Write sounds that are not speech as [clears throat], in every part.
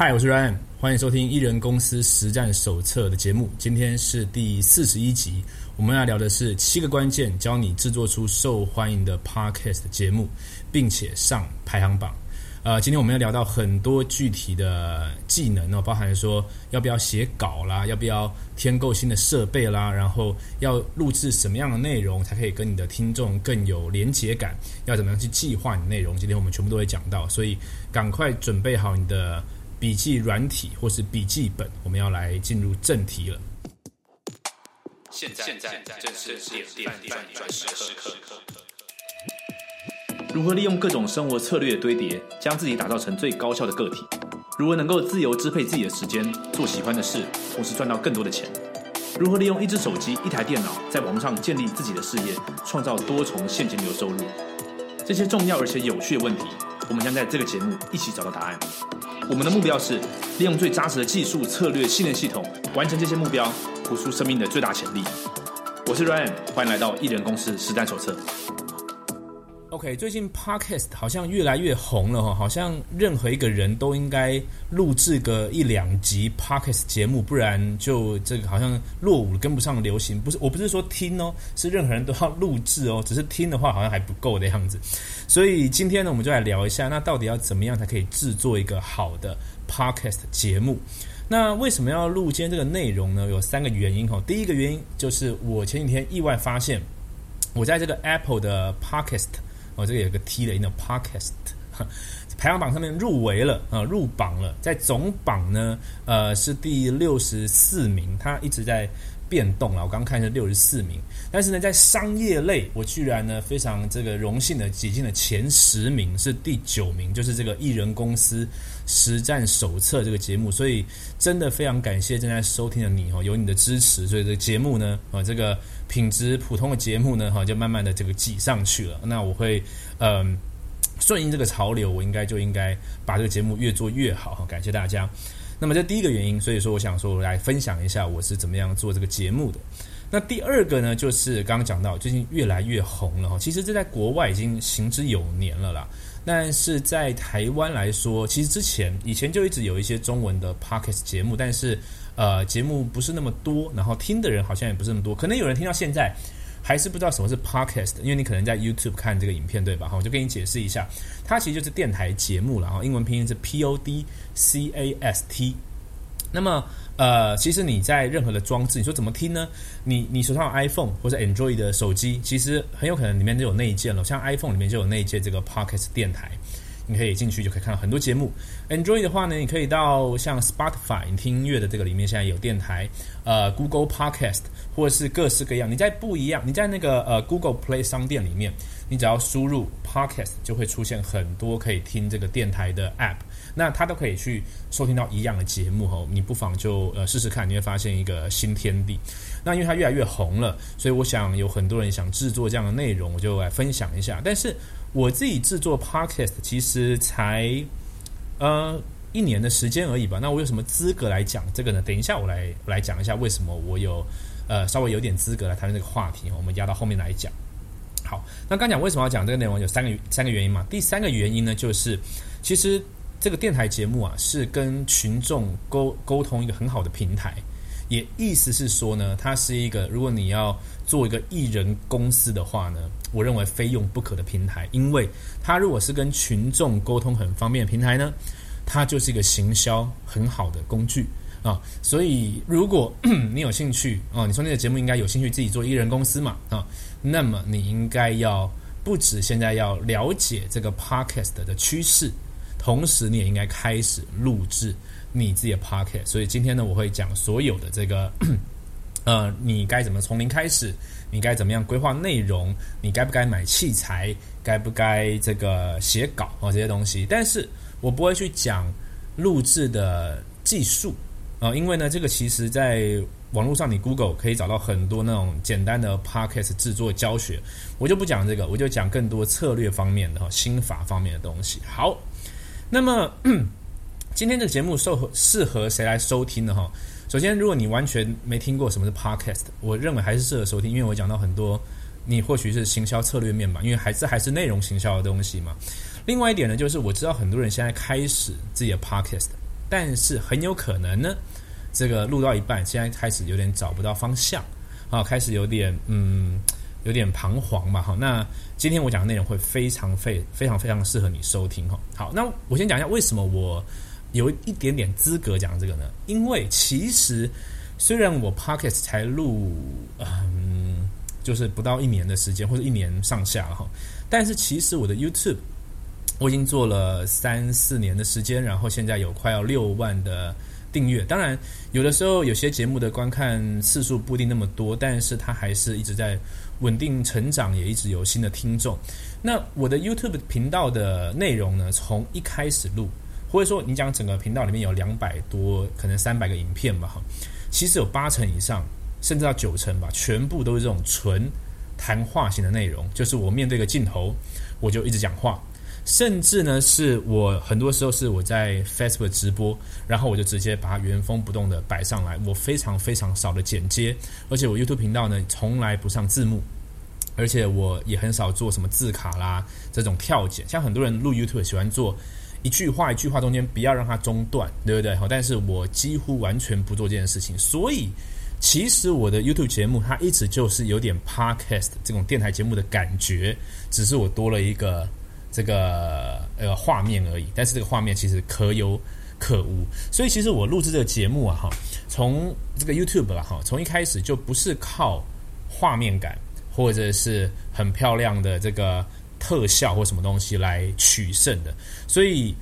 嗨，我是 Ryan，欢迎收听《艺人公司实战手册》的节目。今天是第四十一集，我们要聊的是七个关键，教你制作出受欢迎的 Podcast 节目，并且上排行榜。呃，今天我们要聊到很多具体的技能哦，包含说要不要写稿啦，要不要添购新的设备啦，然后要录制什么样的内容才可以跟你的听众更有连结感，要怎么样去计划你内容。今天我们全部都会讲到，所以赶快准备好你的笔记软体或是笔记本，我们要来进入正题了。现在，正是点点点转时刻。如何利用各种生活策略的堆叠，将自己打造成最高效的个体？如何能够自由支配自己的时间，做喜欢的事，同时赚到更多的钱？如何利用一只手机、一台电脑，在网上建立自己的事业，创造多重现金流收入？这些重要而且有趣的问题，我们将在这个节目一起找到答案。我们的目标是利用最扎实的技术、策略、信念系统，完成这些目标，活出生命的最大潜力。我是 Ryan，欢迎来到艺人公司实战手册。OK，最近 Podcast 好像越来越红了哈，好像任何一个人都应该录制个一两集 Podcast 节目，不然就这个好像落伍跟不上流行。不是，我不是说听哦，是任何人都要录制哦，只是听的话好像还不够的样子。所以今天呢，我们就来聊一下，那到底要怎么样才可以制作一个好的 Podcast 节目？那为什么要录今天这个内容呢？有三个原因哈。第一个原因就是我前几天意外发现，我在这个 Apple 的 Podcast。我，这个有个 T 的，那 Podcast 排行榜上面入围了啊，入榜了，在总榜呢，呃，是第六十四名，它一直在变动啊。我刚看是六十四名，但是呢，在商业类，我居然呢非常这个荣幸的挤进了前十名，是第九名，就是这个艺人公司实战手册这个节目，所以真的非常感谢正在收听的你哦，有你的支持，所以这个节目呢，啊，这个。品质普通的节目呢，哈，就慢慢的这个挤上去了。那我会，嗯，顺应这个潮流，我应该就应该把这个节目越做越好。哈，感谢大家。那么这第一个原因，所以说我想说来分享一下我是怎么样做这个节目的。那第二个呢，就是刚刚讲到最近越来越红了哈。其实这在国外已经行之有年了啦。但是在台湾来说，其实之前以前就一直有一些中文的 pocket 节目，但是。呃，节目不是那么多，然后听的人好像也不是那么多，可能有人听到现在还是不知道什么是 podcast，因为你可能在 YouTube 看这个影片，对吧？哈，我就跟你解释一下，它其实就是电台节目了，哈，英文拼音是 Podcast。那么，呃，其实你在任何的装置，你说怎么听呢？你你手上有 iPhone 或者 Android 的手机，其实很有可能里面就有内建了，像 iPhone 里面就有内建这个 podcast 电台。你可以进去就可以看到很多节目。Android 的话呢，你可以到像 Spotify 你听音乐的这个里面，现在有电台，呃，Google Podcast 或者是各式各样。你在不一样，你在那个呃 Google Play 商店里面，你只要输入 Podcast 就会出现很多可以听这个电台的 App，那他都可以去收听到一样的节目哈。你不妨就呃试试看，你会发现一个新天地。那因为它越来越红了，所以我想有很多人想制作这样的内容，我就来分享一下。但是我自己制作 podcast 其实才呃一年的时间而已吧。那我有什么资格来讲这个呢？等一下我来来讲一下为什么我有呃稍微有点资格来谈论这个话题。我们压到后面来讲。好，那刚讲为什么要讲这个内容，有三个三个原因嘛。第三个原因呢，就是其实这个电台节目啊，是跟群众沟沟通一个很好的平台。也意思是说呢，它是一个如果你要做一个艺人公司的话呢，我认为非用不可的平台，因为它如果是跟群众沟通很方便的平台呢，它就是一个行销很好的工具啊。所以如果你有兴趣啊，你说那个节目应该有兴趣自己做艺人公司嘛啊，那么你应该要不止现在要了解这个 podcast 的趋势，同时你也应该开始录制。你自己的 pocket，所以今天呢，我会讲所有的这个，[clears throat] 呃，你该怎么从零开始，你该怎么样规划内容，你该不该买器材，该不该这个写稿啊这些东西，但是我不会去讲录制的技术啊，因为呢，这个其实在网络上你 Google 可以找到很多那种简单的 pocket 制作教学，我就不讲这个，我就讲更多策略方面的哈，心法方面的东西。好，那么。[clears throat] 今天这个节目适合适合谁来收听呢？哈，首先，如果你完全没听过什么是 podcast，我认为还是适合收听，因为我讲到很多，你或许是行销策略面嘛，因为还是还是内容行销的东西嘛。另外一点呢，就是我知道很多人现在开始自己的 podcast，但是很有可能呢，这个录到一半，现在开始有点找不到方向，啊，开始有点嗯，有点彷徨吧。哈，那今天我讲的内容会非常非非常非常适合你收听哈。好，那我先讲一下为什么我有一点点资格讲这个呢？因为其实虽然我 Pocket 才录嗯，就是不到一年的时间，或者一年上下了哈，但是其实我的 YouTube。我已经做了三四年的时间，然后现在有快要六万的订阅。当然，有的时候有些节目的观看次数不一定那么多，但是它还是一直在稳定成长，也一直有新的听众。那我的 YouTube 频道的内容呢，从一开始录，或者说你讲整个频道里面有两百多，可能三百个影片吧，哈，其实有八成以上，甚至到九成吧，全部都是这种纯谈话型的内容，就是我面对个镜头，我就一直讲话。甚至呢，是我很多时候是我在 Facebook 直播，然后我就直接把它原封不动的摆上来。我非常非常少的剪接，而且我 YouTube 频道呢从来不上字幕，而且我也很少做什么字卡啦这种跳剪。像很多人录 YouTube 喜欢做一句话一句话中间不要让它中断，对不对？好，但是我几乎完全不做这件事情。所以其实我的 YouTube 节目它一直就是有点 Podcast 这种电台节目的感觉，只是我多了一个。这个呃画面而已，但是这个画面其实可有可无，所以其实我录制这个节目啊，哈，从这个 YouTube 了哈，从一开始就不是靠画面感或者是很漂亮的这个特效或什么东西来取胜的，所以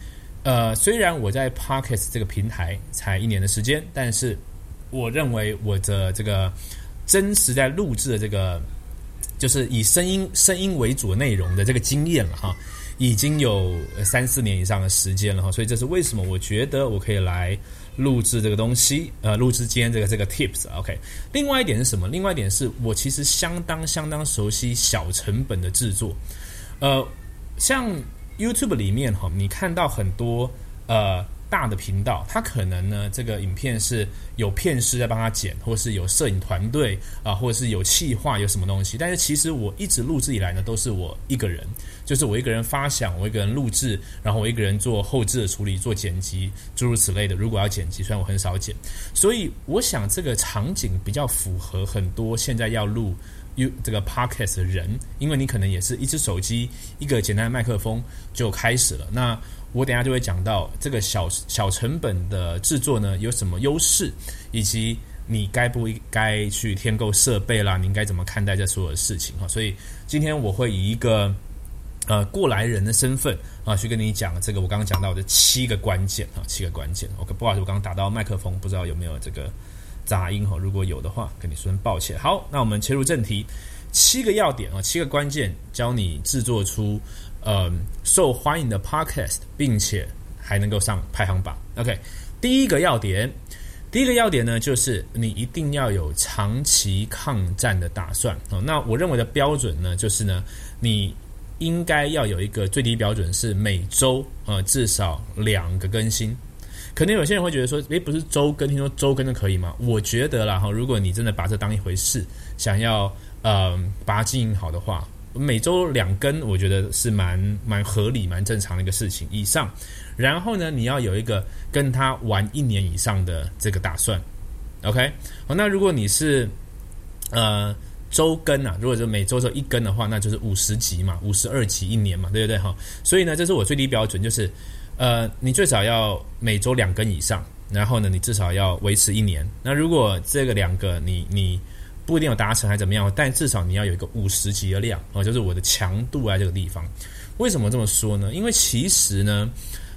呃，虽然我在 Pocket 这个平台才一年的时间，但是我认为我的这个真实在录制的这个就是以声音声音为主内容的这个经验了哈。已经有三四年以上的时间了哈，所以这是为什么我觉得我可以来录制这个东西，呃，录制今天这个这个 tips。OK，另外一点是什么？另外一点是我其实相当相当熟悉小成本的制作，呃，像 YouTube 里面哈，你看到很多呃。大的频道，它可能呢，这个影片是有片师在帮他剪，或是有摄影团队啊，或者是有气化有什么东西。但是其实我一直录制以来呢，都是我一个人，就是我一个人发想，我一个人录制，然后我一个人做后置的处理、做剪辑，诸如此类的。如果要剪辑，虽然我很少剪，所以我想这个场景比较符合很多现在要录 U 这个 Podcast 的人，因为你可能也是一只手机、一个简单的麦克风就开始了。那我等下就会讲到这个小小成本的制作呢有什么优势，以及你该不该去添购设备啦，你应该怎么看待这所有的事情哈。所以今天我会以一个呃过来人的身份啊，去跟你讲这个我刚刚讲到的七个关键啊，七个关键。OK，不好意思，我刚刚打到麦克风，不知道有没有这个杂音哈。如果有的话，跟你说声抱歉。好，那我们切入正题，七个要点啊，七个关键，教你制作出。呃，受欢迎的 podcast，并且还能够上排行榜。OK，第一个要点，第一个要点呢，就是你一定要有长期抗战的打算哦。那我认为的标准呢，就是呢，你应该要有一个最低标准是每周呃至少两个更新。可能有些人会觉得说，诶，不是周更，听说周更就可以吗？我觉得啦哈，如果你真的把这当一回事，想要呃把它经营好的话。每周两更，我觉得是蛮蛮合理、蛮正常的一个事情以上。然后呢，你要有一个跟他玩一年以上的这个打算。OK，好，那如果你是呃周更啊，如果是每周只一更的话，那就是五十集嘛，五十二集一年嘛，对不对哈？所以呢，这是我最低标准，就是呃，你最少要每周两更以上，然后呢，你至少要维持一年。那如果这个两个你你。不一定有达成还怎么样，但至少你要有一个五十级的量啊，就是我的强度在这个地方。为什么这么说呢？因为其实呢，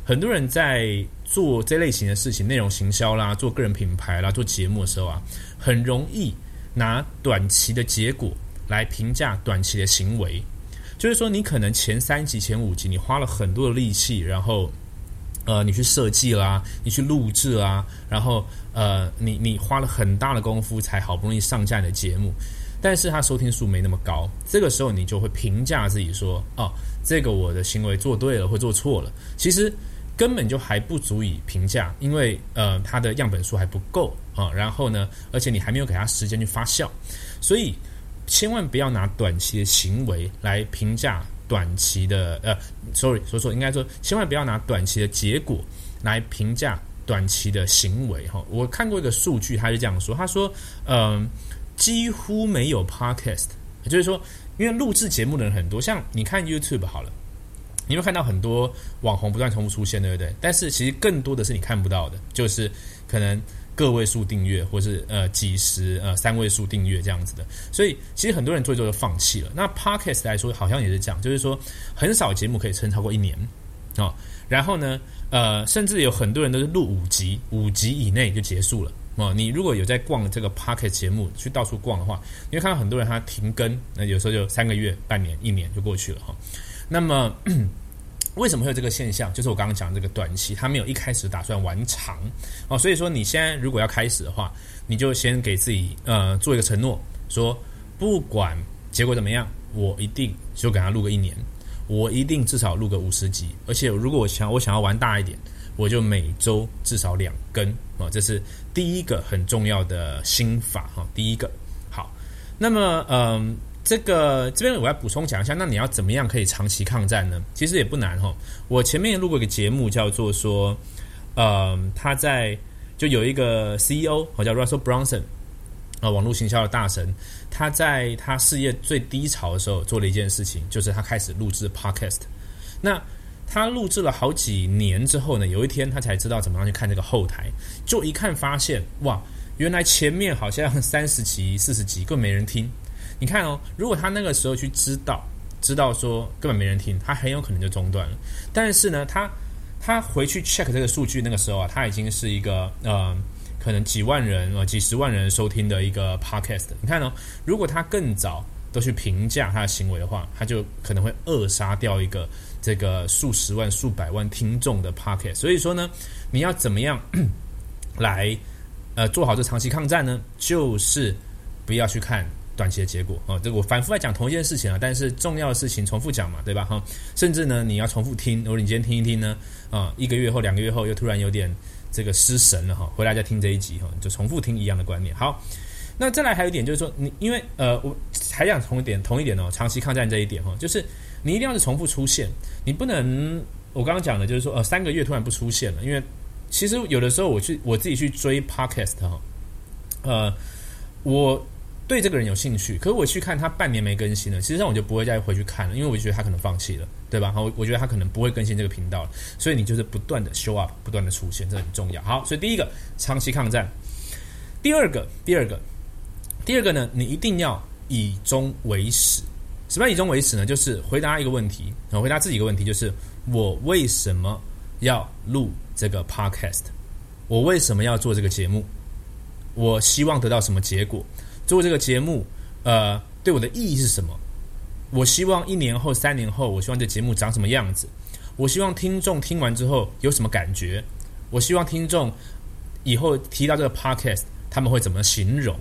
很多人在做这类型的事情，内容行销啦，做个人品牌啦，做节目的时候啊，很容易拿短期的结果来评价短期的行为。就是说，你可能前三级、前五级，你花了很多的力气，然后。呃，你去设计啦，你去录制啊，然后呃，你你花了很大的功夫才好不容易上架你的节目，但是它收听数没那么高，这个时候你就会评价自己说，哦，这个我的行为做对了或做错了，其实根本就还不足以评价，因为呃，它的样本数还不够啊，然后呢，而且你还没有给它时间去发酵，所以千万不要拿短期的行为来评价。短期的呃，sorry，说错，应该说千万不要拿短期的结果来评价短期的行为哈。我看过一个数据，他是这样说，他说，嗯，几乎没有 podcast，就是说，因为录制节目的人很多，像你看 YouTube 好了，你会看到很多网红不断重复出现，对不对？但是其实更多的是你看不到的，就是可能。个位数订阅，或是呃几十呃三位数订阅这样子的，所以其实很多人做一做就放弃了。那 podcast 来说，好像也是这样，就是说很少节目可以撑超过一年哦。然后呢，呃，甚至有很多人都是录五集，五集以内就结束了哦。你如果有在逛这个 podcast 节目，去到处逛的话，你会看到很多人他停更，那有时候就三个月、半年、一年就过去了哈。那么。[clears throat] 为什么会有这个现象？就是我刚刚讲这个短期，他没有一开始打算玩长哦，所以说你现在如果要开始的话，你就先给自己呃做一个承诺，说不管结果怎么样，我一定就给他录个一年，我一定至少录个五十集，而且如果我想我想要玩大一点，我就每周至少两更啊，这是第一个很重要的心法哈。第一个好，那么嗯。这个这边我要补充讲一下，那你要怎么样可以长期抗战呢？其实也不难哈。我前面录过一个节目，叫做说，呃，他在就有一个 CEO，我叫 Russell Brunson，啊，网络行销的大神，他在他事业最低潮的时候做了一件事情，就是他开始录制 Podcast。那他录制了好几年之后呢，有一天他才知道怎么样去看这个后台，就一看发现，哇，原来前面好像三十集、四十集，更没人听。你看哦，如果他那个时候去知道，知道说根本没人听，他很有可能就中断了。但是呢，他他回去 check 这个数据，那个时候啊，他已经是一个呃，可能几万人啊，几十万人收听的一个 podcast。你看哦，如果他更早都去评价他的行为的话，他就可能会扼杀掉一个这个数十万、数百万听众的 podcast。所以说呢，你要怎么样 [clears throat] 来呃做好这长期抗战呢？就是不要去看。短期的结果啊，这个我反复在讲同一件事情啊，但是重要的事情重复讲嘛，对吧？哈，甚至呢，你要重复听，如果你今天听一听呢，啊，一个月后、两个月后又突然有点这个失神了哈，回来再听这一集哈，就重复听一样的观念。好，那再来还有一点就是说，你因为呃，我还想同一点同一点哦，长期抗战这一点哈，就是你一定要是重复出现，你不能我刚刚讲的就是说呃，三个月突然不出现了，因为其实有的时候我去我自己去追 podcast 哈，呃，我。对这个人有兴趣，可是我去看他半年没更新了，其实上我就不会再回去看了，因为我就觉得他可能放弃了，对吧？好，我觉得他可能不会更新这个频道了，所以你就是不断的 show up，不断的出现，这很重要。好，所以第一个长期抗战，第二个，第二个，第二个呢，你一定要以终为始。什么以终为始呢？就是回答一个问题，回答自己一个问题，就是我为什么要录这个 podcast？我为什么要做这个节目？我希望得到什么结果？做这个节目，呃，对我的意义是什么？我希望一年后、三年后，我希望这节目长什么样子？我希望听众听完之后有什么感觉？我希望听众以后提到这个 podcast。他们会怎么形容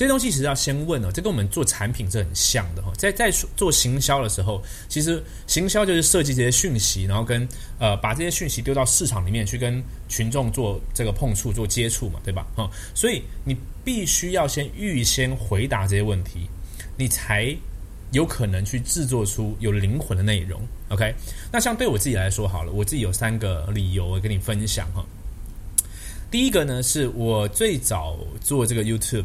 这些东西？其实要先问哦，这跟我们做产品是很像的哈。在在做行销的时候，其实行销就是设计这些讯息，然后跟呃把这些讯息丢到市场里面去跟群众做这个碰触、做接触嘛，对吧？哈，所以你必须要先预先回答这些问题，你才有可能去制作出有灵魂的内容。OK，那像对我自己来说好了，我自己有三个理由我跟你分享哈。第一个呢，是我最早做这个 YouTube，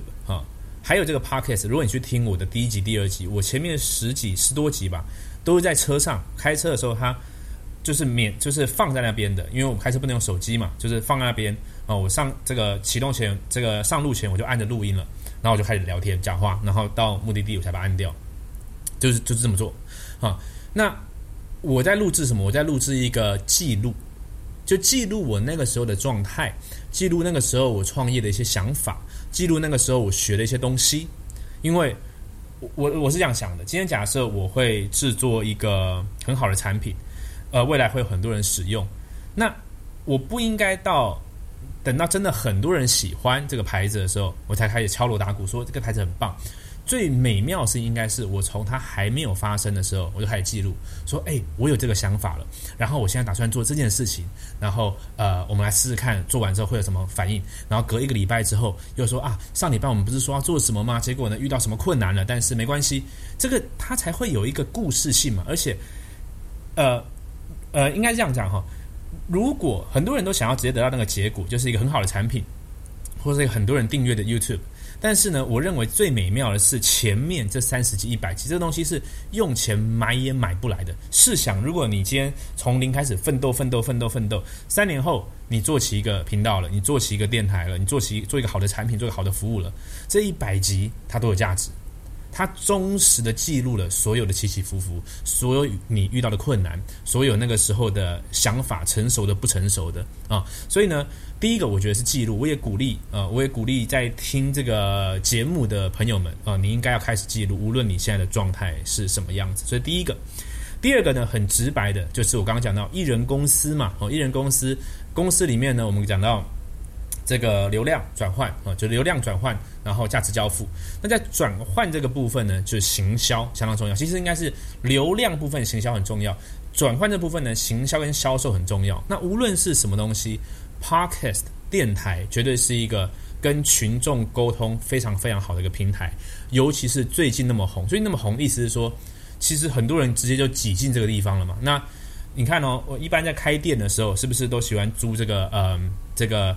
还有这个 Podcast。如果你去听我的第一集、第二集，我前面十几、十多集吧，都是在车上开车的时候，它就是免，就是放在那边的。因为我开车不能用手机嘛，就是放在那边啊。我上这个启动前，这个上路前，我就按着录音了，然后我就开始聊天、讲话，然后到目的地我才把它按掉，就是就是这么做啊。那我在录制什么？我在录制一个记录。就记录我那个时候的状态，记录那个时候我创业的一些想法，记录那个时候我学的一些东西。因为，我我是这样想的：今天假设我会制作一个很好的产品，呃，未来会有很多人使用，那我不应该到等到真的很多人喜欢这个牌子的时候，我才开始敲锣打鼓说这个牌子很棒。最美妙是应该是我从它还没有发生的时候，我就开始记录，说：“哎，我有这个想法了，然后我现在打算做这件事情，然后呃，我们来试试看，做完之后会有什么反应。然后隔一个礼拜之后，又说啊，上礼拜我们不是说要做什么吗？结果呢，遇到什么困难了？但是没关系，这个它才会有一个故事性嘛。而且，呃呃，应该这样讲哈，如果很多人都想要直接得到那个结果，就是一个很好的产品，或者是很多人订阅的 YouTube。但是呢，我认为最美妙的是前面这三十集、一百集，这个东西是用钱买也买不来的。试想，如果你今天从零开始奋斗、奋斗、奋斗、奋斗，三年后你做起一个频道了，你做起一个电台了，你做起做一个好的产品，做一个好的服务了，这一百集它都有价值。它忠实的记录了所有的起起伏伏，所有你遇到的困难，所有那个时候的想法，成熟的、不成熟的啊。所以呢。第一个，我觉得是记录。我也鼓励，呃，我也鼓励在听这个节目的朋友们啊，你应该要开始记录，无论你现在的状态是什么样子。所以第一个，第二个呢，很直白的，就是我刚刚讲到艺人公司嘛，哦，艺人公司公司里面呢，我们讲到这个流量转换啊，就流量转换，然后价值交付。那在转换这个部分呢，就是行销相当重要。其实应该是流量部分行销很重要，转换这部分呢，行销跟销售很重要。那无论是什么东西。Podcast 电台绝对是一个跟群众沟通非常非常好的一个平台，尤其是最近那么红，最近那么红，意思是说，其实很多人直接就挤进这个地方了嘛。那你看哦，我一般在开店的时候，是不是都喜欢租这个呃这个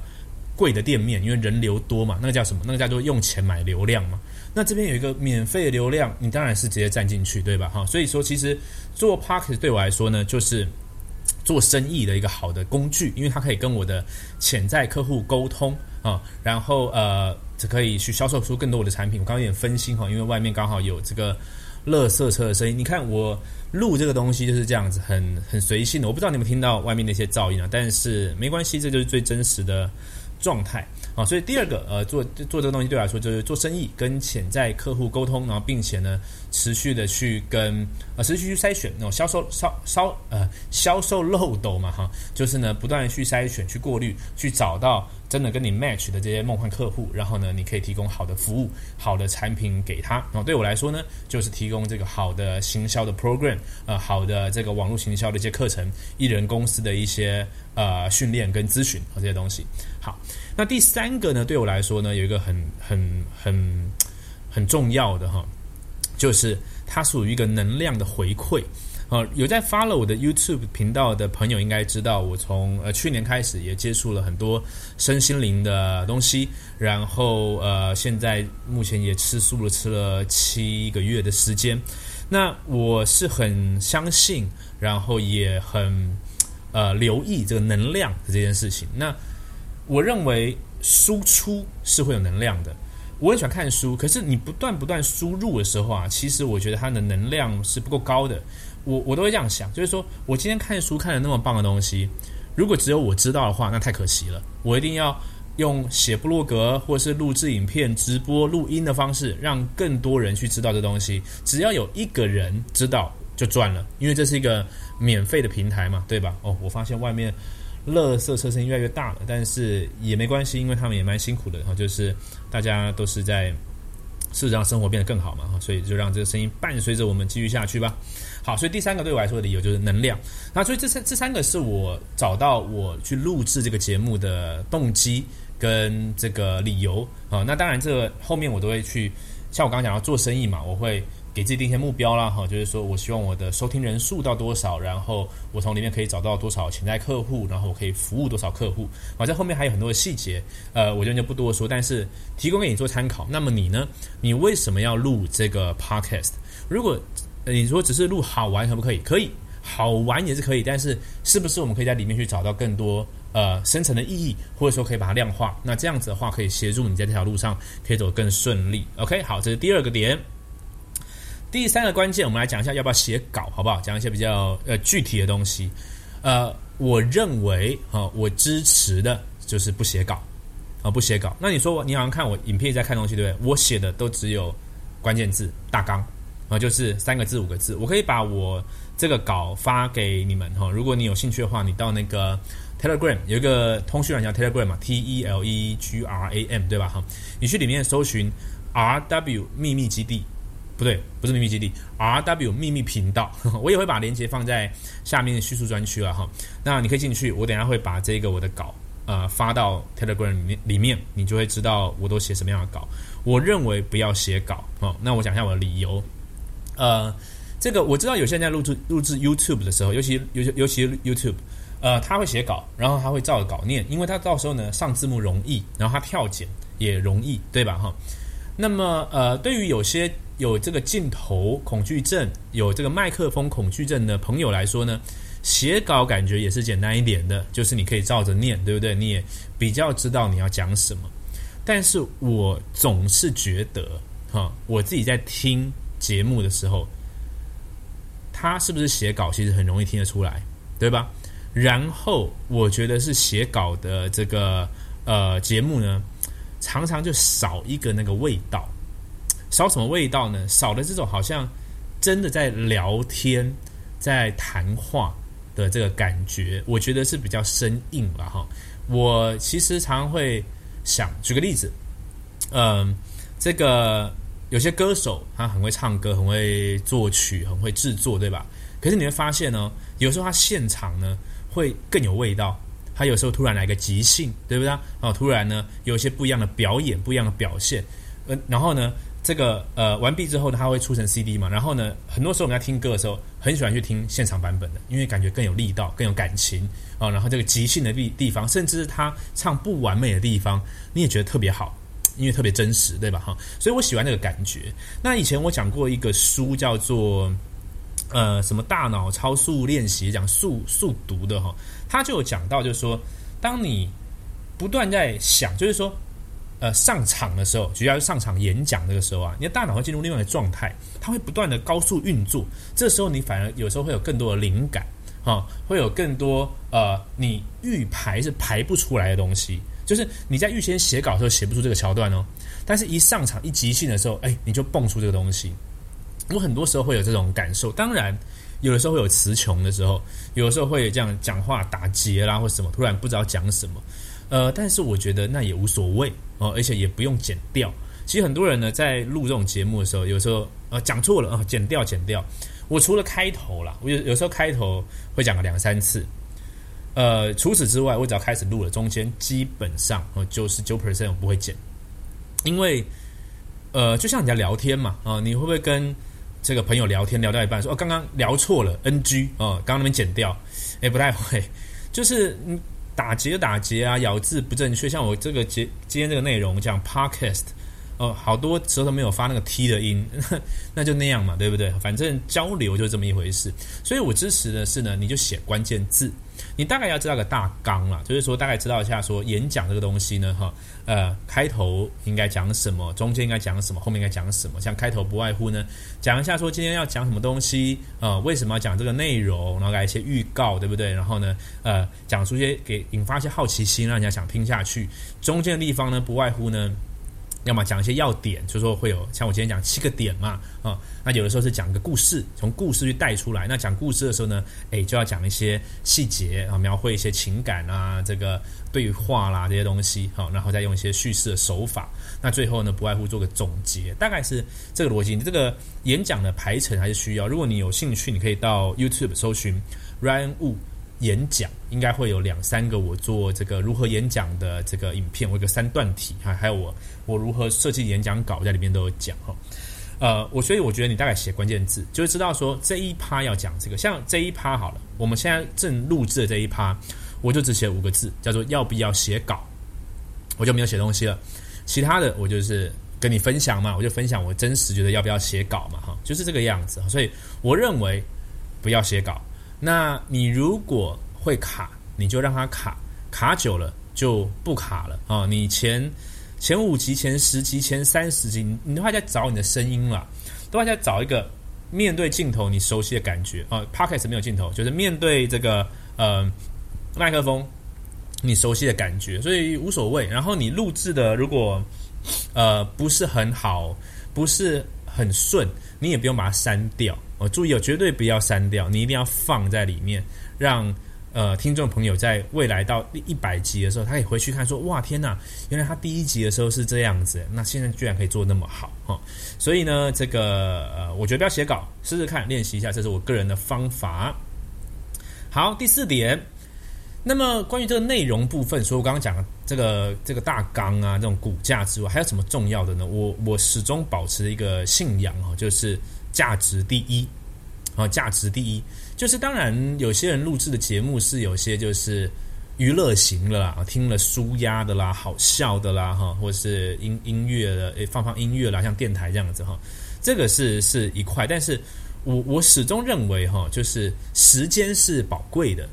贵的店面，因为人流多嘛？那个叫什么？那个叫做用钱买流量嘛。那这边有一个免费的流量，你当然是直接站进去，对吧？哈，所以说其实做 Podcast 对我来说呢，就是。做生意的一个好的工具，因为它可以跟我的潜在客户沟通啊，然后呃，就可以去销售出更多我的产品。我刚刚有点分心哈，因为外面刚好有这个垃圾车的声音。你看我录这个东西就是这样子，很很随性的。我不知道你们听到外面那些噪音啊，但是没关系，这就是最真实的状态。啊，所以第二个，呃，做做这个东西对我来说就是做生意，跟潜在客户沟通，然后并且呢，持续的去跟呃，持续去筛选那种销售销销呃销售漏斗嘛，哈，就是呢，不断去筛选、去过滤、去找到真的跟你 match 的这些梦幻客户，然后呢，你可以提供好的服务、好的产品给他。然后对我来说呢，就是提供这个好的行销的 program，呃，好的这个网络行销的一些课程、艺人公司的一些呃训练跟咨询和这些东西。好。那第三个呢，对我来说呢，有一个很很很很重要的哈，就是它属于一个能量的回馈。呃，有在 follow 我的 YouTube 频道的朋友应该知道，我从呃去年开始也接触了很多身心灵的东西，然后呃现在目前也吃素了，吃了七个月的时间。那我是很相信，然后也很呃留意这个能量的这件事情。那我认为输出是会有能量的。我很喜欢看书，可是你不断不断输入的时候啊，其实我觉得它的能量是不够高的。我我都会这样想，就是说我今天看书看了那么棒的东西，如果只有我知道的话，那太可惜了。我一定要用写布洛格或是录制影片、直播、录音的方式，让更多人去知道这东西。只要有一个人知道，就赚了，因为这是一个免费的平台嘛，对吧？哦，我发现外面。乐色车声越来越大了，但是也没关系，因为他们也蛮辛苦的哈。就是大家都是在事实上生活变得更好嘛哈，所以就让这个声音伴随着我们继续下去吧。好，所以第三个对我来说的理由就是能量。那所以这三这三个是我找到我去录制这个节目的动机跟这个理由啊。那当然，这后面我都会去，像我刚刚讲到做生意嘛，我会。给自己定一些目标啦，哈，就是说我希望我的收听人数到多少，然后我从里面可以找到多少潜在客户，然后我可以服务多少客户，啊，在后面还有很多的细节，呃，我今天就不多说，但是提供给你做参考。那么你呢？你为什么要录这个 podcast？如果你说只是录好玩，可不可以？可以，好玩也是可以，但是是不是我们可以在里面去找到更多呃深层的意义，或者说可以把它量化？那这样子的话，可以协助你在这条路上可以走得更顺利。OK，好，这是第二个点。第三个关键，我们来讲一下要不要写稿，好不好？讲一些比较呃具体的东西。呃，我认为啊，我支持的就是不写稿啊，不写稿。那你说，你好像看我影片在看东西，对不对？我写的都只有关键字大纲啊，就是三个字五个字。我可以把我这个稿发给你们哈。如果你有兴趣的话，你到那个 Telegram 有一个通讯软件 Telegram 嘛，T E L E G R A M 对吧？哈，你去里面搜寻 R W 秘密基地。不对，不是秘密基地，R W 秘密频道，[laughs] 我也会把链接放在下面的叙述专区了哈。那你可以进去，我等下会把这个我的稿呃发到 Telegram 里面，里面你就会知道我都写什么样的稿。我认为不要写稿哦。那我讲一下我的理由。呃，这个我知道有些人在录制录制 YouTube 的时候，尤其尤其尤其 YouTube，呃，他会写稿，然后他会照着稿念，因为他到时候呢上字幕容易，然后他跳剪也容易，对吧？哈。那么呃，对于有些有这个镜头恐惧症、有这个麦克风恐惧症的朋友来说呢，写稿感觉也是简单一点的，就是你可以照着念，对不对？你也比较知道你要讲什么。但是我总是觉得，哈，我自己在听节目的时候，他是不是写稿，其实很容易听得出来，对吧？然后我觉得是写稿的这个呃节目呢，常常就少一个那个味道，少什么味道呢？少了这种好像真的在聊天、在谈话的这个感觉，我觉得是比较生硬了哈。我其实常常会想，举个例子，嗯，这个有些歌手他很会唱歌，很会作曲，很会制作，对吧？可是你会发现呢，有时候他现场呢。会更有味道。他有时候突然来个即兴，对不对？哦，突然呢有一些不一样的表演，不一样的表现。呃，然后呢，这个呃完毕之后，他会出成 CD 嘛？然后呢，很多时候我们在听歌的时候，很喜欢去听现场版本的，因为感觉更有力道，更有感情啊。然后这个即兴的地地方，甚至是他唱不完美的地方，你也觉得特别好，因为特别真实，对吧？哈，所以我喜欢那个感觉。那以前我讲过一个书，叫做。呃，什么大脑超速练习讲速速读的哈，他就有讲到，就是说，当你不断在想，就是说，呃，上场的时候，主要是上场演讲那个时候啊，你的大脑会进入另外一个状态，它会不断的高速运作，这时候你反而有时候会有更多的灵感，哈，会有更多呃，你预排是排不出来的东西，就是你在预先写稿的时候写不出这个桥段哦，但是一上场一即兴的时候，哎，你就蹦出这个东西。我很多时候会有这种感受，当然有的时候会有词穷的时候，有的时候会有这样讲话打结啦或什么，突然不知道讲什么，呃，但是我觉得那也无所谓哦，而且也不用剪掉。其实很多人呢在录这种节目的时候，有时候呃讲错了啊，剪掉剪掉。我除了开头啦，我有有时候开头会讲个两三次，呃，除此之外，我只要开始录了，中间基本上哦九十九 percent 我不会剪，因为呃就像你在聊天嘛啊，你会不会跟这个朋友聊天聊到一半说哦，刚刚聊错了，NG 哦，刚刚那边剪掉，哎，不太会，就是嗯打结打结啊，咬字不正确。像我这个节今天这个内容讲 Podcast 哦，好多舌头没有发那个 T 的音，[laughs] 那就那样嘛，对不对？反正交流就这么一回事。所以我支持的是呢，你就写关键字。你大概要知道个大纲了，就是说大概知道一下说演讲这个东西呢，哈，呃，开头应该讲什么，中间应该讲什么，后面应该讲什么。像开头不外乎呢，讲一下说今天要讲什么东西，呃，为什么要讲这个内容，然后来一些预告，对不对？然后呢，呃，讲出些给引发一些好奇心，让人家想听下去。中间的地方呢，不外乎呢。要么讲一些要点，就是说会有像我今天讲七个点嘛，啊，那有的时候是讲个故事，从故事去带出来。那讲故事的时候呢，诶，就要讲一些细节啊，描绘一些情感啊，这个对话啦这些东西，好，然后再用一些叙事的手法。那最后呢，不外乎做个总结，大概是这个逻辑。你这个演讲的排程还是需要，如果你有兴趣，你可以到 YouTube 搜寻 Ryan Wu。演讲应该会有两三个我做这个如何演讲的这个影片，我有个三段体哈，还有我我如何设计演讲稿在里面都有讲哈。呃，我所以我觉得你大概写关键字，就会知道说这一趴要讲这个。像这一趴好了，我们现在正录制的这一趴，我就只写五个字，叫做要不要写稿，我就没有写东西了。其他的我就是跟你分享嘛，我就分享我真实觉得要不要写稿嘛哈，就是这个样子。所以我认为不要写稿。那你如果会卡，你就让它卡，卡久了就不卡了啊！你前前五集、前十集、前三十集，你都还在找你的声音了，都还在找一个面对镜头你熟悉的感觉啊 p o c k e t 没有镜头，就是面对这个呃麦克风你熟悉的感觉，所以无所谓。然后你录制的如果呃不是很好，不是很顺，你也不用把它删掉。哦，注意哦，绝对不要删掉，你一定要放在里面，让呃听众朋友在未来到第一百集的时候，他也回去看，说哇天哪，原来他第一集的时候是这样子，那现在居然可以做那么好哈！所以呢，这个呃，我觉得不要写稿，试试看，练习一下，这是我个人的方法。好，第四点，那么关于这个内容部分，所以我刚刚讲的这个这个大纲啊，这种骨架之外，还有什么重要的呢？我我始终保持一个信仰哦，就是。价值第一，啊，价值第一，就是当然有些人录制的节目是有些就是娱乐型的啦，听了舒压的啦，好笑的啦，哈，或是音音乐的，诶，放放音乐啦，像电台这样子哈，这个是是一块，但是我我始终认为哈，就是时间是宝贵的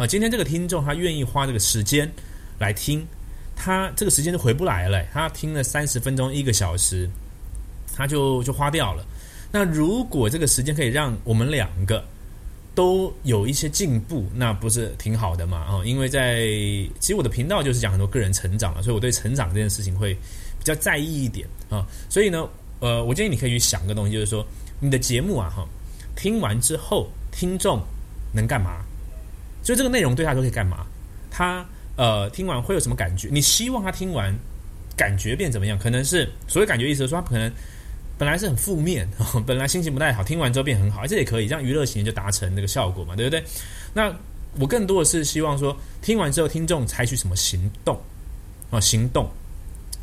啊，今天这个听众他愿意花这个时间来听，他这个时间就回不来了，他听了三十分钟一个小时，他就就花掉了。那如果这个时间可以让我们两个都有一些进步，那不是挺好的嘛？啊，因为在其实我的频道就是讲很多个人成长了，所以我对成长这件事情会比较在意一点啊。所以呢，呃，我建议你可以去想个东西，就是说你的节目啊，哈，听完之后，听众能干嘛？就这个内容对他都可以干嘛？他呃，听完会有什么感觉？你希望他听完感觉变怎么样？可能是所谓感觉意思说，他可能。本来是很负面，本来心情不太好，听完之后变很好，这也可以，这样娱乐型就达成那个效果嘛，对不对？那我更多的是希望说，听完之后听众采取什么行动啊？行动，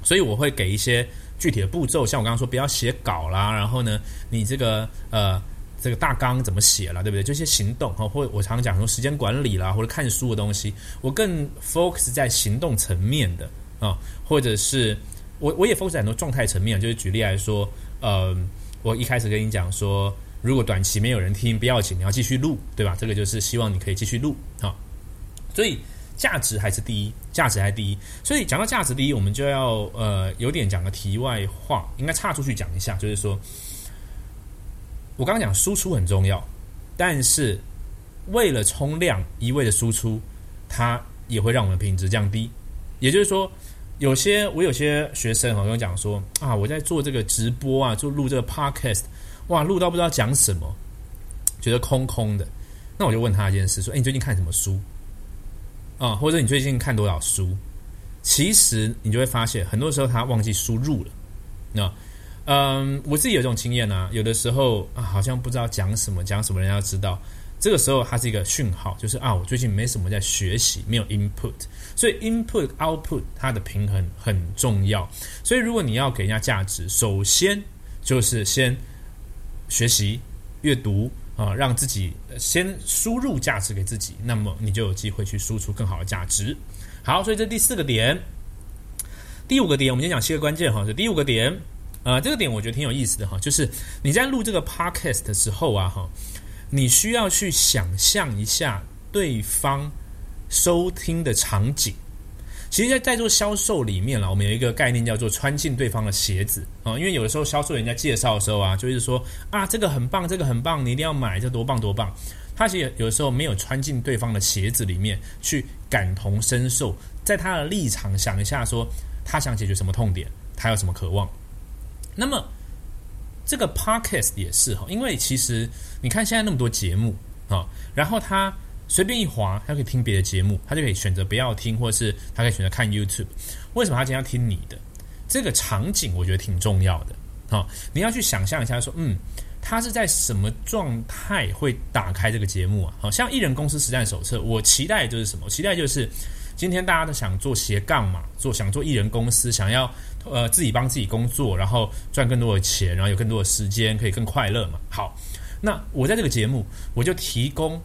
所以我会给一些具体的步骤，像我刚刚说，不要写稿啦，然后呢，你这个呃这个大纲怎么写了，对不对？这些行动啊，或者我常常讲说时间管理啦，或者看书的东西，我更 focus 在行动层面的啊，或者是我我也 focus 在很多状态层面，就是举例来说。呃，我一开始跟你讲说，如果短期没有人听，不要紧，你要继续录，对吧？这个就是希望你可以继续录啊。所以价值还是第一，价值还是第一。所以讲到价值第一，我们就要呃有点讲个题外话，应该岔出去讲一下，就是说，我刚刚讲输出很重要，但是为了冲量一味的输出，它也会让我们品质降低。也就是说。有些我有些学生哈跟我讲说啊，我在做这个直播啊，就录这个 podcast，哇，录到不知道讲什么，觉得空空的。那我就问他一件事，说，哎，你最近看什么书啊？或者你最近看多少书？其实你就会发现，很多时候他忘记输入了。那嗯，我自己有这种经验啊，有的时候啊，好像不知道讲什么，讲什么人要知道。这个时候它是一个讯号，就是啊，我最近没什么在学习，没有 input，所以 input output 它的平衡很重要。所以如果你要给人家价值，首先就是先学习阅读啊，让自己先输入价值给自己，那么你就有机会去输出更好的价值。好，所以这第四个点，第五个点，我们先讲七个关键哈，是第五个点啊，这个点我觉得挺有意思的哈，就是你在录这个 podcast 的时候啊哈。你需要去想象一下对方收听的场景。其实，在在做销售里面了，我们有一个概念叫做穿进对方的鞋子啊。因为有的时候销售人家介绍的时候啊，就是说啊，这个很棒，这个很棒，你一定要买，这多棒多棒。他其实有的时候没有穿进对方的鞋子里面去感同身受，在他的立场想一下，说他想解决什么痛点，他有什么渴望。那么。这个 podcast 也是哈，因为其实你看现在那么多节目啊，然后他随便一划，他可以听别的节目，他就可以选择不要听，或者是他可以选择看 YouTube。为什么他今天要听你的？这个场景我觉得挺重要的啊！你要去想象一下，说嗯，他是在什么状态会打开这个节目啊？好像艺人公司实战手册，我期待就是什么？期待就是今天大家都想做斜杠嘛，做想做艺人公司，想要。呃，自己帮自己工作，然后赚更多的钱，然后有更多的时间，可以更快乐嘛。好，那我在这个节目，我就提供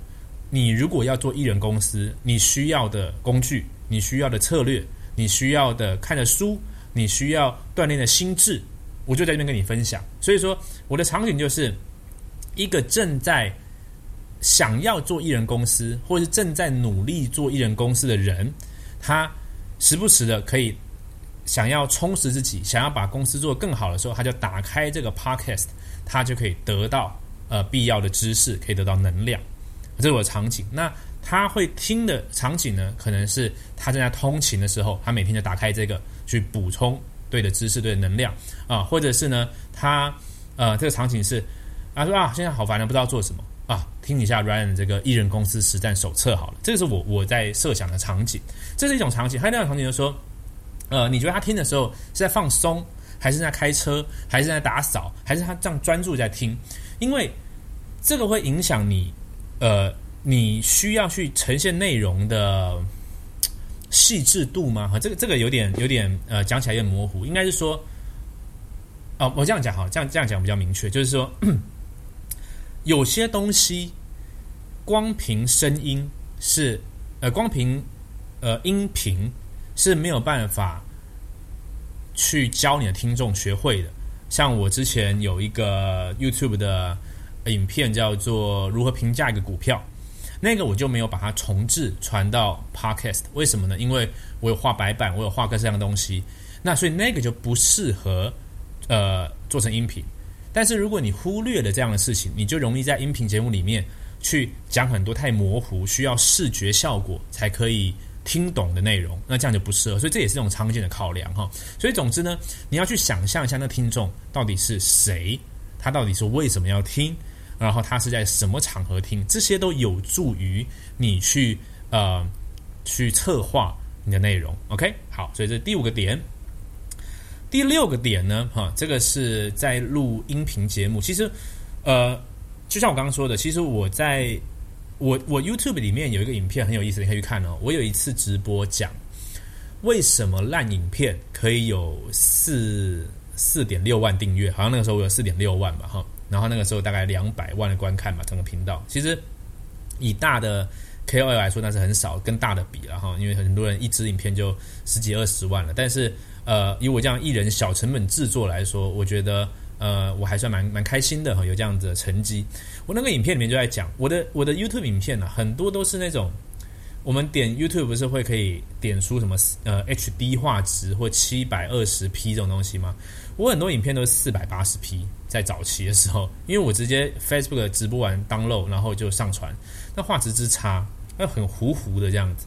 你，如果要做艺人公司，你需要的工具，你需要的策略，你需要的看的书，你需要锻炼的心智，我就在这边跟你分享。所以说，我的场景就是一个正在想要做艺人公司，或者是正在努力做艺人公司的人，他时不时的可以。想要充实自己，想要把公司做得更好的时候，他就打开这个 podcast，他就可以得到呃必要的知识，可以得到能量。这是我的场景。那他会听的场景呢，可能是他正在通勤的时候，他每天就打开这个去补充对的知识、对的能量啊，或者是呢，他呃这个场景是啊说啊现在好烦的，不知道做什么啊，听一下 Ryan 这个艺人公司实战手册好了。这是我我在设想的场景，这是一种场景。还有另一种场景就是说。呃，你觉得他听的时候是在放松，还是在开车，还是在打扫，还是他这样专注在听？因为这个会影响你，呃，你需要去呈现内容的细致度吗？哈，这个这个有点有点呃，讲起来有点模糊。应该是说，哦，我这样讲哈，这样这样讲比较明确，就是说，[clears throat] 有些东西光凭声音是呃，光凭呃音频是没有办法去教你的听众学会的。像我之前有一个 YouTube 的影片叫做“如何评价一个股票”，那个我就没有把它重置传到 Podcast。为什么呢？因为我有画白板，我有画各式各样的东西，那所以那个就不适合呃做成音频。但是如果你忽略了这样的事情，你就容易在音频节目里面去讲很多太模糊、需要视觉效果才可以听懂的内容，那这样就不适合。所以这也是一种常见的考量哈。所以总之呢，你要去想象一下那听众到底是谁，他到底是为什么要听，然后他是在什么场合听，这些都有助于你去呃去策划你的内容。OK，好，所以这是第五个点。第六个点呢，哈，这个是在录音频节目。其实，呃，就像我刚刚说的，其实我在我我 YouTube 里面有一个影片很有意思，你可以去看哦。我有一次直播讲为什么烂影片可以有四四点六万订阅，好像那个时候我有四点六万吧，哈。然后那个时候大概两百万的观看吧，整个频道。其实以大的 KOL 来说，那是很少，跟大的比了哈，因为很多人一支影片就十几二十万了，但是。呃，以我这样艺人小成本制作来说，我觉得呃我还算蛮蛮开心的哈，有这样子的成绩。我那个影片里面就在讲我的我的 YouTube 影片呢，很多都是那种我们点 YouTube 不是会可以点出什么呃 HD 画质或七百二十 P 这种东西吗？我很多影片都是四百八十 P，在早期的时候，因为我直接 Facebook 直播完 download，然后就上传，那画质之差，那很糊糊的这样子。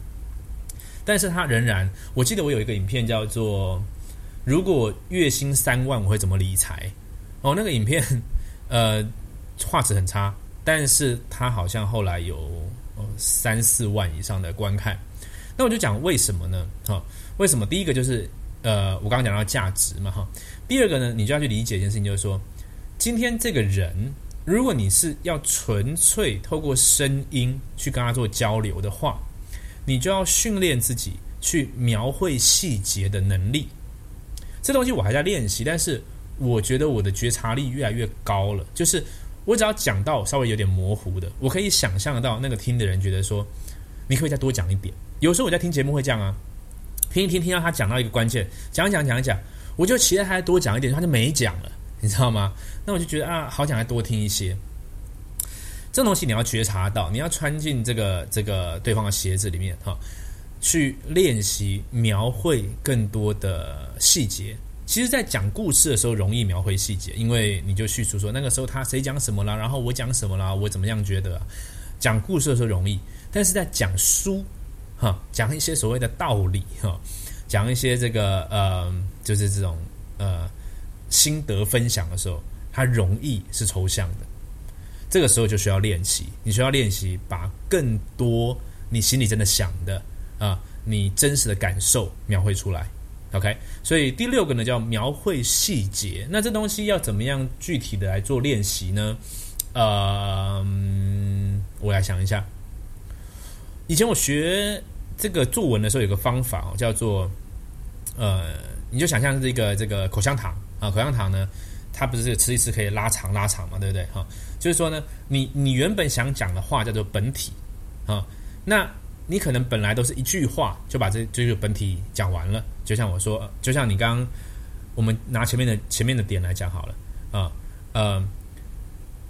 但是它仍然，我记得我有一个影片叫做“如果月薪三万我会怎么理财”，哦，那个影片呃画质很差，但是它好像后来有三四万以上的观看。那我就讲为什么呢？哈，为什么？第一个就是呃，我刚刚讲到价值嘛，哈。第二个呢，你就要去理解一件事情，就是说，今天这个人，如果你是要纯粹透过声音去跟他做交流的话。你就要训练自己去描绘细节的能力，这东西我还在练习，但是我觉得我的觉察力越来越高了。就是我只要讲到稍微有点模糊的，我可以想象到那个听的人觉得说，你可以再多讲一点。有时候我在听节目会这样啊，听一听听到他讲到一个关键，讲讲讲一讲，我就期待他多讲一点，他就没讲了，你知道吗？那我就觉得啊，好讲，再多听一些。这东西你要觉察到，你要穿进这个这个对方的鞋子里面哈，去练习描绘更多的细节。其实，在讲故事的时候容易描绘细节，因为你就叙述说那个时候他谁讲什么啦，然后我讲什么啦，我怎么样觉得。讲故事的时候容易，但是在讲书哈，讲一些所谓的道理哈，讲一些这个呃，就是这种呃心得分享的时候，它容易是抽象的。这个时候就需要练习，你需要练习把更多你心里真的想的啊，你真实的感受描绘出来。OK，所以第六个呢叫描绘细节。那这东西要怎么样具体的来做练习呢？呃，我来想一下。以前我学这个作文的时候，有个方法叫做呃，你就想象这个这个口香糖啊，口香糖呢。它不是吃一吃可以拉长拉长嘛，对不对？哈，就是说呢，你你原本想讲的话叫做本体啊，那你可能本来都是一句话就把这这个本体讲完了。就像我说，就像你刚刚我们拿前面的前面的点来讲好了啊，呃，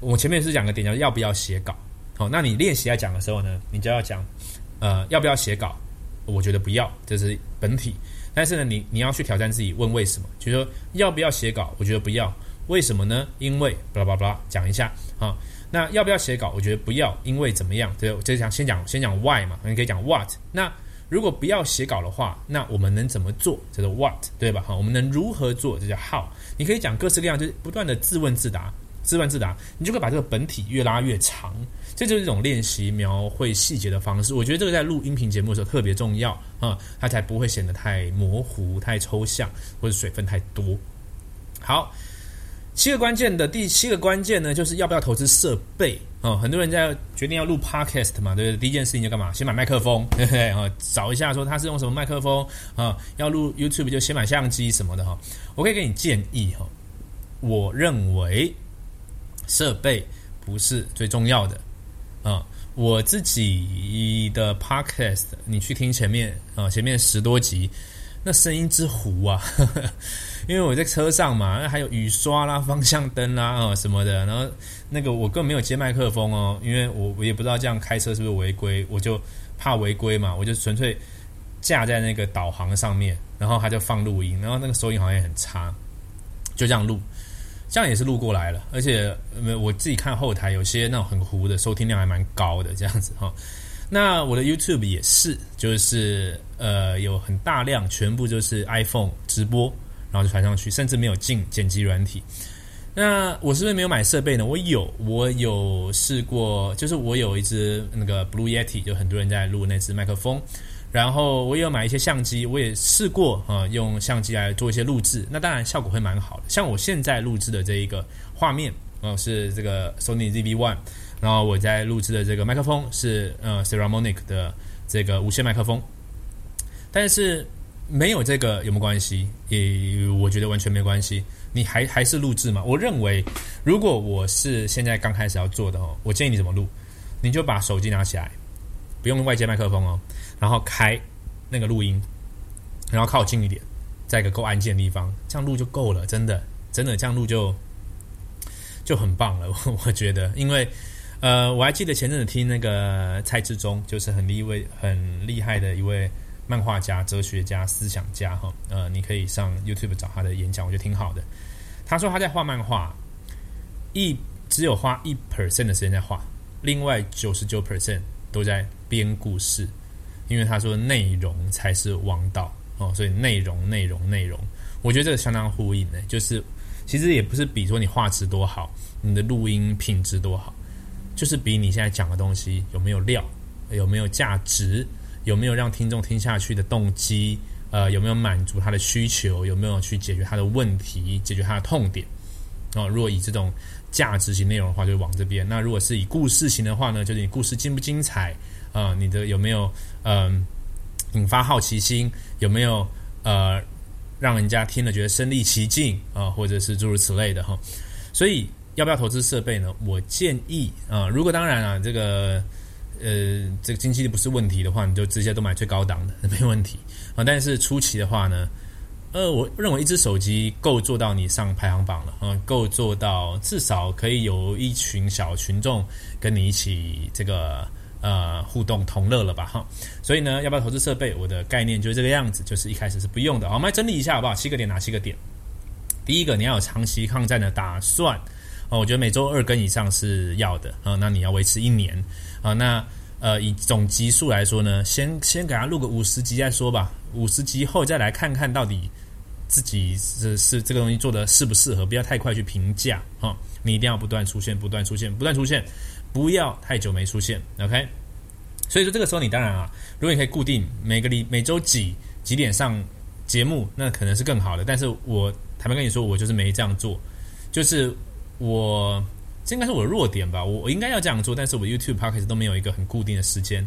我前面是讲个点叫要不要写稿，好，那你练习来讲的时候呢，你就要讲呃要不要写稿，我觉得不要，这是本体。但是呢，你你要去挑战自己，问为什么？就是说要不要写稿，我觉得不要。为什么呢？因为巴拉巴拉巴拉讲一下啊。那要不要写稿？我觉得不要，因为怎么样？对，就讲先讲先讲 why 嘛，你可以讲 what。那如果不要写稿的话，那我们能怎么做？叫做 what，对吧？哈，我们能如何做？这叫 how。你可以讲各式各样，就是不断的自问自答，自问自答，你就会把这个本体越拉越长。这就是一种练习描绘细节的方式。我觉得这个在录音频节目的时候特别重要啊，它才不会显得太模糊、太抽象或者水分太多。好。七个关键的第七个关键呢，就是要不要投资设备啊？很多人在决定要录 podcast 嘛，对不对？第一件事情就干嘛？先买麦克风，对不对？啊，找一下说他是用什么麦克风啊？要录 YouTube 就先买相机什么的哈。我可以给你建议哈，我认为设备不是最重要的。啊，我自己的 podcast，你去听前面啊，前面十多集，那声音之糊啊，[laughs] 因为我在车上嘛，那还有雨刷啦、方向灯啦啊什么的，然后那个我根本没有接麦克风哦，因为我我也不知道这样开车是不是违规，我就怕违规嘛，我就纯粹架在那个导航上面，然后他就放录音，然后那个收音好像也很差，就这样录。这样也是录过来了，而且我自己看后台有些那种很糊的收听量还蛮高的，这样子哈。那我的 YouTube 也是，就是呃有很大量，全部就是 iPhone 直播，然后就传上去，甚至没有进剪辑软体。那我是不是没有买设备呢？我有，我有试过，就是我有一只那个 Blue Yeti，就很多人在录那只麦克风。然后我有买一些相机，我也试过啊，用相机来做一些录制，那当然效果会蛮好的。像我现在录制的这一个画面，哦，是这个 Sony ZV One，然后我在录制的这个麦克风是呃 Ceramonic 的这个无线麦克风。但是没有这个有没有关系？也我觉得完全没关系。你还还是录制嘛？我认为，如果我是现在刚开始要做的哦，我建议你怎么录？你就把手机拿起来，不用外接麦克风哦。然后开那个录音，然后靠近一点，在一个够安静的地方，这样录就够了。真的，真的这样录就就很棒了。[laughs] 我觉得，因为呃，我还记得前阵子听那个蔡志忠，就是很厉位、很厉害的一位漫画家、哲学家、思想家哈。呃，你可以上 YouTube 找他的演讲，我觉得挺好的。他说他在画漫画，一只有花一 percent 的时间在画，另外九十九 percent 都在编故事。因为他说内容才是王道哦，所以内容、内容、内容，我觉得这个相当呼应呢。就是其实也不是比说你画质多好，你的录音品质多好，就是比你现在讲的东西有没有料，有没有价值，有没有让听众听下去的动机，呃，有没有满足他的需求，有没有去解决他的问题，解决他的痛点。哦，如果以这种价值型内容的话，就往这边；那如果是以故事型的话呢，就是你故事精不精彩。啊，你的有没有嗯引发好奇心？有没有呃让人家听了觉得身临其境啊，或者是诸如此类的哈？所以要不要投资设备呢？我建议啊，如果当然啊，这个呃这个经济力不是问题的话，你就直接都买最高档的，[laughs] 没问题啊。但是初期的话呢，呃，我认为一只手机够做到你上排行榜了啊，够做到至少可以有一群小群众跟你一起这个。呃，互动同乐了吧哈，所以呢，要不要投资设备？我的概念就是这个样子，就是一开始是不用的。好，我们来整理一下好不好？七个点哪七个点？第一个，你要有长期抗战的打算哦。我觉得每周二更以上是要的啊。那你要维持一年啊。那呃，以总集数来说呢，先先给他录个五十集再说吧。五十集后再来看看到底自己是是这个东西做的适不适合，不要太快去评价啊。你一定要不断出现，不断出现，不断出现。不要太久没出现，OK。所以说这个时候你当然啊，如果你可以固定每个礼每周几几点上节目，那可能是更好的。但是我坦白跟你说，我就是没这样做，就是我这应该是我的弱点吧。我我应该要这样做，但是我 YouTube podcast 都没有一个很固定的时间。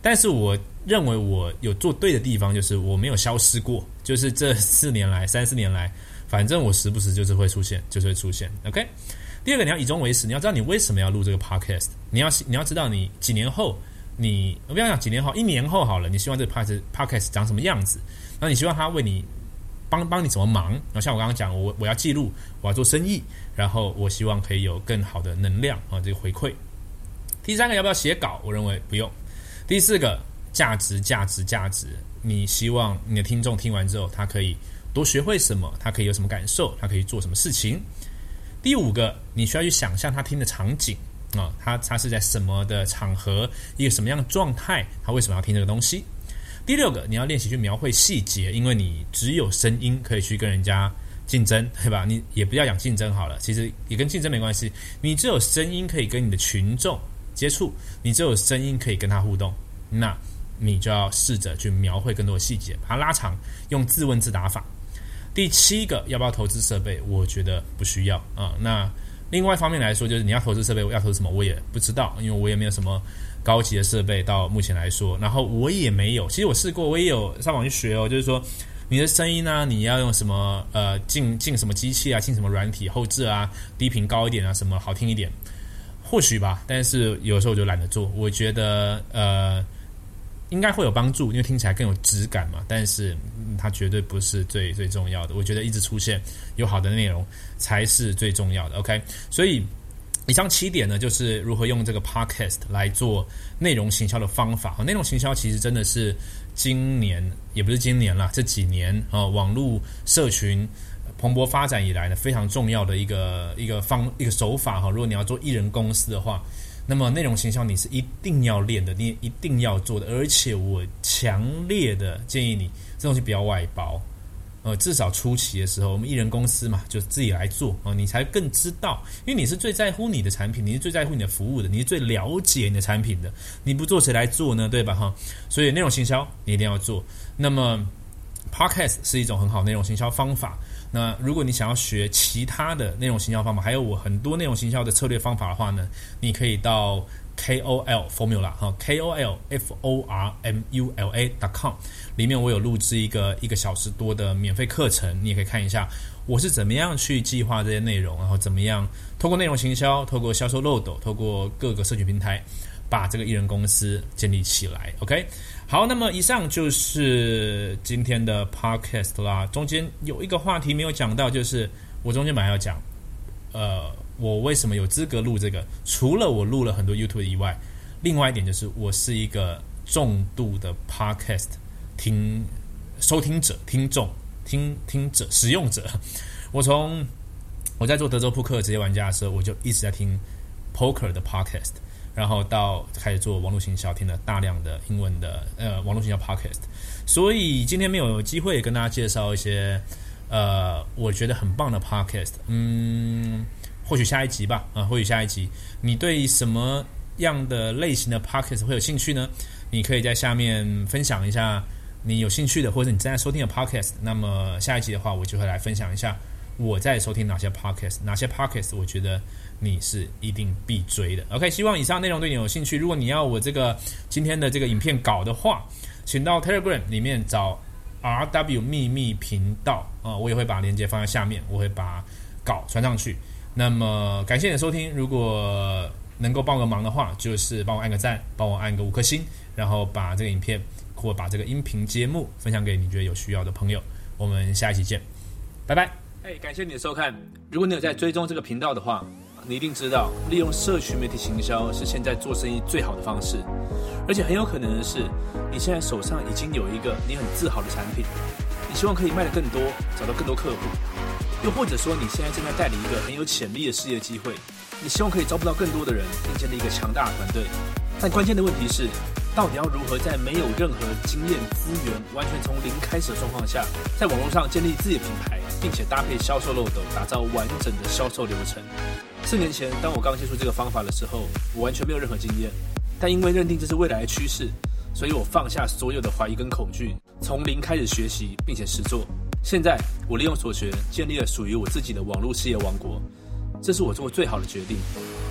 但是我认为我有做对的地方，就是我没有消失过。就是这四年来、三四年来，反正我时不时就是会出现，就是会出现，OK。第二个，你要以终为始，你要知道你为什么要录这个 podcast。你要你要知道你几年后，你我不要讲几年后，一年后好了，你希望这个 podcast podcast 长什么样子？那你希望他为你帮帮你怎么忙？然后像我刚刚讲，我我要记录，我要做生意，然后我希望可以有更好的能量啊，这个回馈。第三个，要不要写稿？我认为不用。第四个，价值价值价值，你希望你的听众听完之后，他可以多学会什么？他可以有什么感受？他可以做什么事情？第五个，你需要去想象他听的场景啊，他他是在什么的场合，一个什么样的状态，他为什么要听这个东西？第六个，你要练习去描绘细节，因为你只有声音可以去跟人家竞争，对吧？你也不要讲竞争好了，其实也跟竞争没关系，你只有声音可以跟你的群众接触，你只有声音可以跟他互动，那你就要试着去描绘更多的细节，把它拉长，用自问自答法。第七个要不要投资设备？我觉得不需要啊。那另外一方面来说，就是你要投资设备，要投资什么？我也不知道，因为我也没有什么高级的设备到目前来说。然后我也没有，其实我试过，我也有上网去学哦。就是说，你的声音呢，你要用什么呃进进什么机器啊，进什么软体后置啊，低频高一点啊，什么好听一点。或许吧，但是有时候我就懒得做。我觉得呃，应该会有帮助，因为听起来更有质感嘛。但是、它绝对不是最最重要的。我觉得一直出现有好的内容才是最重要的。OK，所以以上七点呢，就是如何用这个 Podcast 来做内容行销的方法。内容行销其实真的是今年也不是今年啦，这几年啊、网络社群蓬勃发展以来呢，非常重要的一个一个方一个手法哈。如果你要做艺人公司的话，那么内容行销你是一定要练的，你一定要做的，而且我强烈的建议你，这东西不要外包。呃，至少初期的时候，我们艺人公司嘛，就自己来做啊、你才更知道，因为你是最在乎你的产品，你是最在乎你的服务的，你是最了解你的产品的，你不做谁来做呢？对吧？哈，所以内容行销你一定要做。那么，Podcast 是一种很好内容行销方法。那如果你想要学其他的内容行销方法，还有我很多内容行销的策略方法的话呢，你可以到 KOL Formula 哈，KOL F O R M U L A dot com 里面我有录制一个一个小时多的免费课程，你也可以看一下我是怎么样去计划这些内容，然后怎么样透过内容行销，透过销售漏斗，透过各个社群平台，把这个艺人公司建立起来。OK，好，那么以上就是今天的 Podcast 啦。中间有一个话题没有讲到，就是我中间本来要讲，呃，我为什么有资格录这个？除了我录了很多 YouTube 以外，另外一点就是我是一个重度的 Podcast 听收听者、听众、听听者、使用者。[laughs] 我从我在做德州扑克职业玩家的时候，我就一直在听 Poker 的 Podcast，然后到开始做网络行销，听了大量的英文的呃网络行销 Podcast。所以今天没有机会跟大家介绍一些呃我觉得很棒的 Podcast，嗯，或许下一集吧，啊、或许下一集你对什么样的类型的 Podcast 会有兴趣呢？你可以在下面分享一下你有兴趣的，或者你正在收听的 Podcast。那么下一集的话，我就会来分享一下我在收听哪些 Podcast，哪些 Podcast 我觉得你是一定必追的。OK，希望以上内容对你有兴趣。如果你要我这个今天的这个影片稿的话，请到 Telegram 里面找 RW 秘密频道啊、我也会把链接放在下面，我会把稿传上去。那么感谢你的收听，如果能够帮个忙的话，就是帮我按个赞，帮我按个五颗星，然后把这个影片或把这个音频节目分享给你觉得有需要的朋友。我们下一期见，拜拜。哎，感谢你的收看。如果你有在追踪这个频道的话，你一定知道，利用社群媒体行销是现在做生意最好的方式。而且很有可能的是，你现在手上已经有一个你很自豪的产品，你希望可以卖得更多，找到更多客户。又或者说，你现在正在带领一个很有潜力的事业机会，你希望可以招募到更多的人，并建立一个强大的团队。但关键的问题是，到底要如何在没有任何经验资源、完全从零开始的状况下，在网络上建立自己的品牌，并且搭配销售漏斗，打造完整的销售流程？四年前，当我刚接触这个方法的时候，我完全没有任何经验，但因为认定这是未来的趋势，所以我放下所有的怀疑跟恐惧，从零开始学习，并且实做。现在，我利用所学，建立了属于我自己的网络事业王国。这是我做过最好的决定。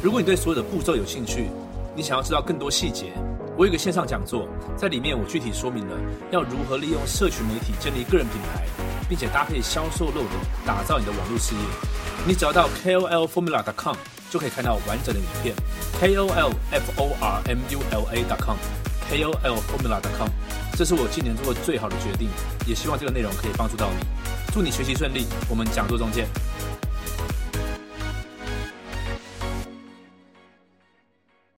如果你对所有的步骤有兴趣，你想要知道更多细节，我有一个线上讲座，在里面我具体说明了要如何利用社群媒体建立个人品牌，并且搭配销售漏斗，打造你的网络事业。你只要到 KOLFormula.com 就可以看到完整的影片。KOLFormula.com KOLFormula.com，这是我今年做过最好的决定，也希望这个内容可以帮助到你。祝你学习顺利，我们讲座中见。